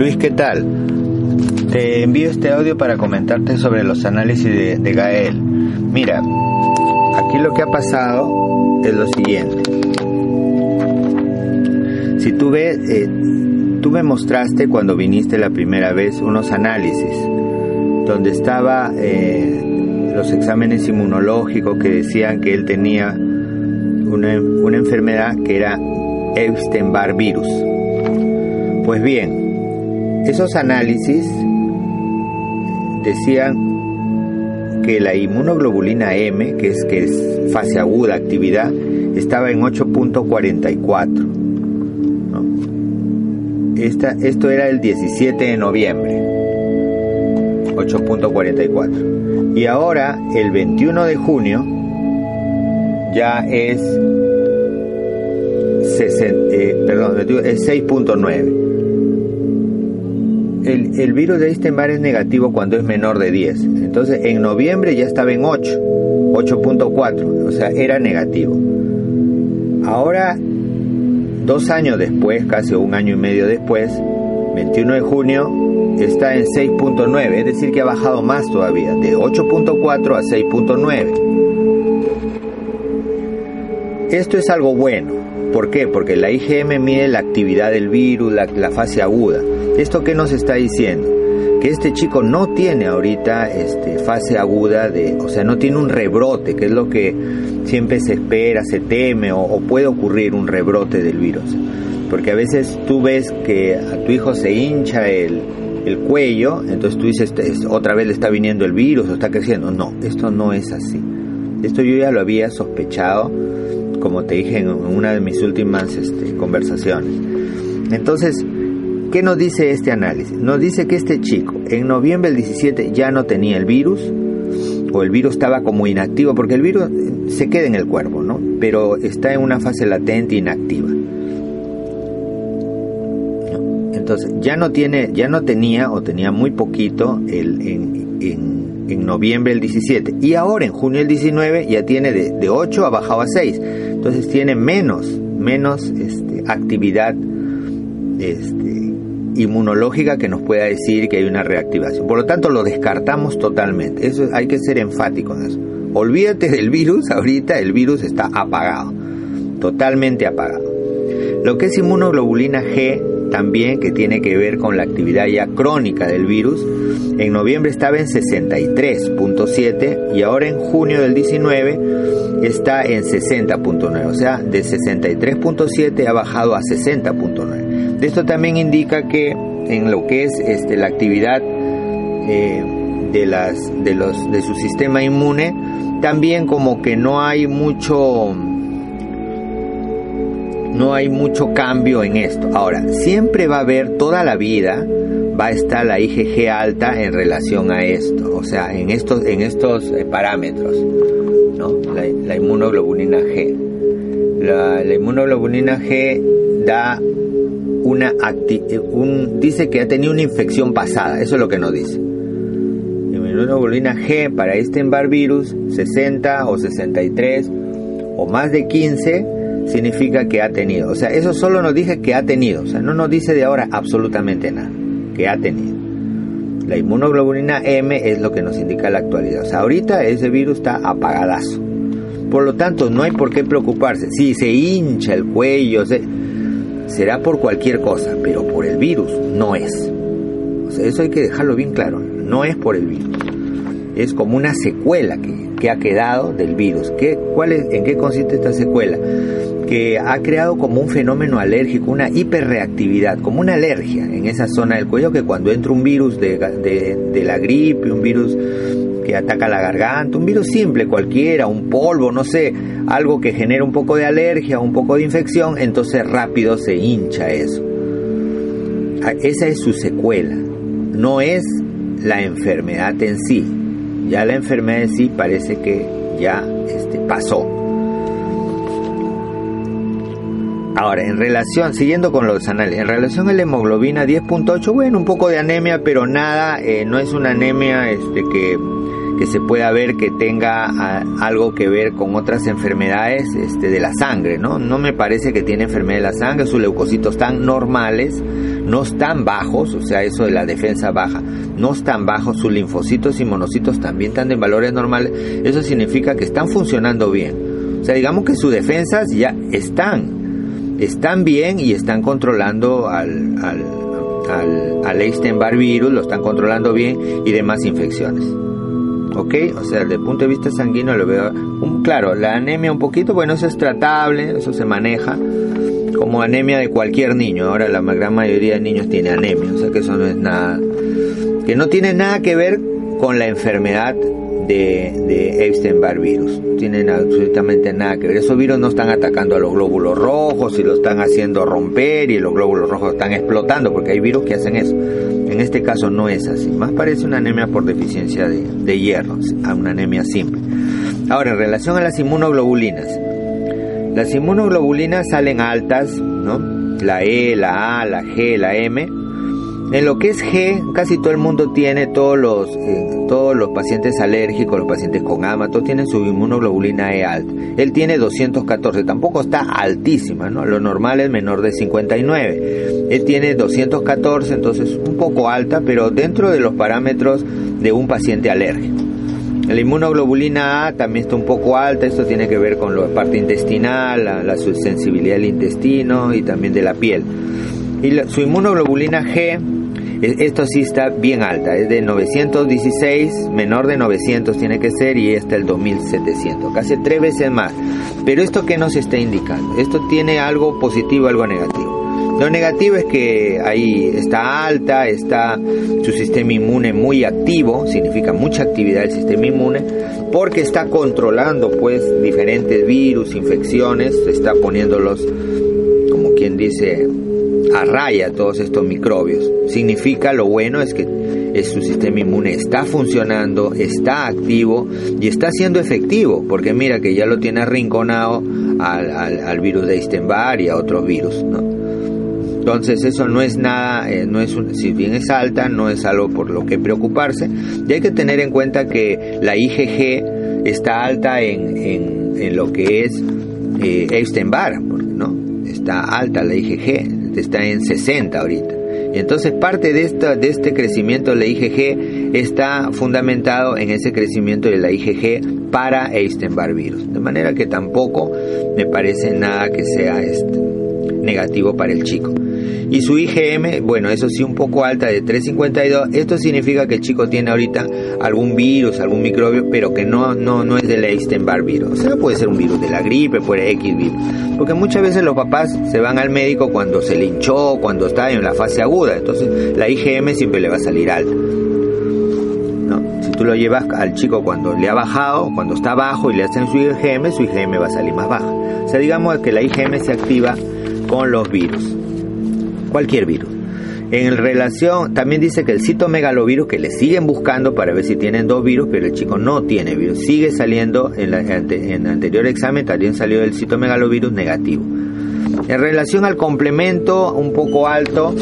Luis, ¿qué tal? Te envío este audio para comentarte sobre los análisis de, Gael. Mira, aquí lo que ha pasado es lo siguiente. Si tú ves, eh, tú me mostraste cuando viniste la primera vez unos análisis donde estaba eh, los exámenes inmunológicos que decían que él tenía una, una enfermedad que era Epstein-Barr virus. Pues bien, esos análisis decían que la inmunoglobulina M, que es, que es fase aguda, actividad, estaba en 8.44. esto era el 17 de noviembre, 8.44. Y ahora, el 21 de junio, ya es, eh, perdón, es 6.9 el, virus de Epstein-Barr es negativo cuando es menor de 10. Entonces, en noviembre ya estaba en 8, 8.4, o sea, era negativo. Ahora, dos años después, casi un año y medio después, 21 de junio, está en 6.9, es decir, que ha bajado más todavía, de 8.4 a 6.9. Esto es algo bueno. ¿Por qué? Porque la IgM mide la actividad del virus, la, la fase aguda. ¿Esto qué nos está diciendo? Que este chico no tiene ahorita este, fase aguda de, o sea, no tiene un rebrote, que es lo que siempre se espera, se teme o, puede ocurrir un rebrote del virus. Porque a veces tú ves que a tu hijo se hincha el, el cuello, entonces tú dices, otra vez le está viniendo el virus o está creciendo. No, esto no es así. Esto yo ya lo había sospechado, como te dije en una de mis últimas este, conversaciones. Entonces, ¿Qué nos dice este análisis? Nos dice que este chico en noviembre del 17 ya no tenía el virus, o el virus estaba como inactivo, porque el virus se queda en el cuerpo, ¿no? Pero está en una fase latente inactiva. Entonces, ya no tiene, ya no tenía o tenía muy poquito el, en, en, noviembre del 17 y ahora en junio del 19 ya tiene de, de 8 ha bajado a 6. Entonces tiene menos, menos este, actividad este, inmunológica que nos pueda decir que hay una reactivación. Por lo tanto, lo descartamos totalmente. Eso hay que ser enfático en eso. Olvídate del virus, ahorita el virus está apagado, totalmente apagado. Lo que es inmunoglobulina G también, que tiene que ver con la actividad ya crónica del virus, en noviembre estaba en 63.7 y ahora en junio del 19 está en 60.9, o sea, de 63.7 ha bajado a 60.9. Esto también indica que en lo que es este, la actividad eh, de, las, de, los, de su sistema inmune, también como que no hay mucho no hay mucho cambio en esto. Ahora, siempre va a haber toda la vida va a estar la IgG alta en relación a esto, o sea, en estos en estos eh, parámetros, ¿no? La, inmunoglobulina G. La, la inmunoglobulina G da una un, dice que ha tenido una infección pasada, eso es lo que nos dice. Inmunoglobulina G para Bar virus, 60 o 63 o más de 15 significa que ha tenido. O sea, eso solo nos dice que ha tenido, o sea, no nos dice de ahora absolutamente nada, que ha tenido. La inmunoglobulina M es lo que nos indica la actualidad. O sea, ahorita ese virus está apagadazo. Por lo tanto, no hay por qué preocuparse. Si se hincha el cuello, se, será por cualquier cosa, pero por el virus no es. O sea, eso hay que dejarlo bien claro, no es por el virus. Es como una secuela que, que ha quedado del virus. ¿Qué, ¿En qué consiste esta secuela? Que ha creado como un fenómeno alérgico, una hiperreactividad, como una alergia en esa zona del cuello que cuando entra un virus de, de la gripe, un virus que ataca la garganta, un virus simple cualquiera, un polvo, no sé, algo que genera un poco de alergia, un poco de infección, entonces rápido se hincha eso. Ah, esa es su secuela, no es la enfermedad en sí. Ya la enfermedad en sí parece que ya este, pasó. Ahora, en relación, siguiendo con los análisis, en relación a la hemoglobina 10.8, bueno, un poco de anemia, pero nada, eh, no es una anemia este, que que se pueda ver que tenga ah, algo que ver con otras enfermedades este, de la sangre, ¿no? No me parece que tiene enfermedad de la sangre, sus leucocitos están normales, no están bajos, o sea, eso de la defensa baja, no están bajos, sus linfocitos y monocitos también están en valores normales, eso significa que están funcionando bien. O sea, digamos que sus defensas ya están, están bien y están controlando al, al, al, al Epstein-Barr virus, lo están controlando bien y demás infecciones. ¿Ok? O sea, desde el punto de vista sanguíneo lo veo, un, claro, la anemia un poquito, bueno, eso es tratable, eso se maneja como anemia de cualquier niño. Ahora la gran mayoría de niños tiene anemia, o sea que eso no es nada, que no tiene nada que ver con la enfermedad de, de Epstein-Barr virus. No tienen absolutamente nada que ver. Esos virus no están atacando a los glóbulos rojos y lo están haciendo romper y los glóbulos rojos están explotando porque hay virus que hacen eso. En este caso no es así. Más parece una anemia por deficiencia de, hierro, a una anemia simple. Ahora, en relación a las inmunoglobulinas. Las inmunoglobulinas salen altas, ¿no? La E, la A, la G, la M. En lo que es G, casi todo el mundo tiene, todos los, eh, todos los pacientes alérgicos, los pacientes con asma, todos tienen su inmunoglobulina E alta. Él tiene 214, tampoco está altísima, ¿no? Lo normal es menor de 59. Él tiene 214, entonces un poco alta, pero dentro de los parámetros de un paciente alérgico. La inmunoglobulina A también está un poco alta, esto tiene que ver con la parte intestinal, la, la sensibilidad del intestino y también de la piel. Y su inmunoglobulina G, esto sí está bien alta, es de 916, menor de 900 tiene que ser y está el 2700, casi tres veces más. Pero esto qué nos está indicando? Esto tiene algo positivo, algo negativo. Lo negativo es que ahí está alta, está su sistema inmune muy activo, significa mucha actividad del sistema inmune, porque está controlando pues diferentes virus, infecciones, está poniéndolos, como quien dice, a raya todos estos microbios. Significa lo bueno es que su sistema inmune está funcionando, está activo y está siendo efectivo, porque mira que ya lo tiene arrinconado al, virus de Eistenbar y a otros virus. Entonces eso no es nada, eh, no es si bien es alta, no es algo por lo que preocuparse. Y hay que tener en cuenta que la IgG está alta en, en, en lo que es eh, Epstein-Barr, ¿no? Está alta la IgG, está en 60 ahorita. Y entonces parte de, esta, de este crecimiento de la IgG está fundamentado en ese crecimiento de la IgG para Epstein-Barr virus. De manera que tampoco me parece nada que sea este, negativo para el chico. Y su IgM, bueno, eso sí un poco alta de 352. Esto significa que el chico tiene ahorita algún virus, algún microbio, pero que no, no, no es del Epstein-Barr virus. O sea, puede ser un virus de la gripe, puede X virus. Porque muchas veces los papás se van al médico cuando se le hinchó, cuando está en la fase aguda. Entonces la IgM siempre le va a salir alta. Si tú lo llevas al chico cuando le ha bajado, cuando está bajo y le hacen su IgM, su IgM va a salir más baja. O sea, digamos que la IgM se activa con los virus cualquier virus. En relación, también dice que el citomegalovirus, que le siguen buscando para ver si tienen dos virus, pero el chico no tiene virus. Sigue saliendo, en, la, en el anterior examen también salió el citomegalovirus negativo. En relación al complemento, un poco alto,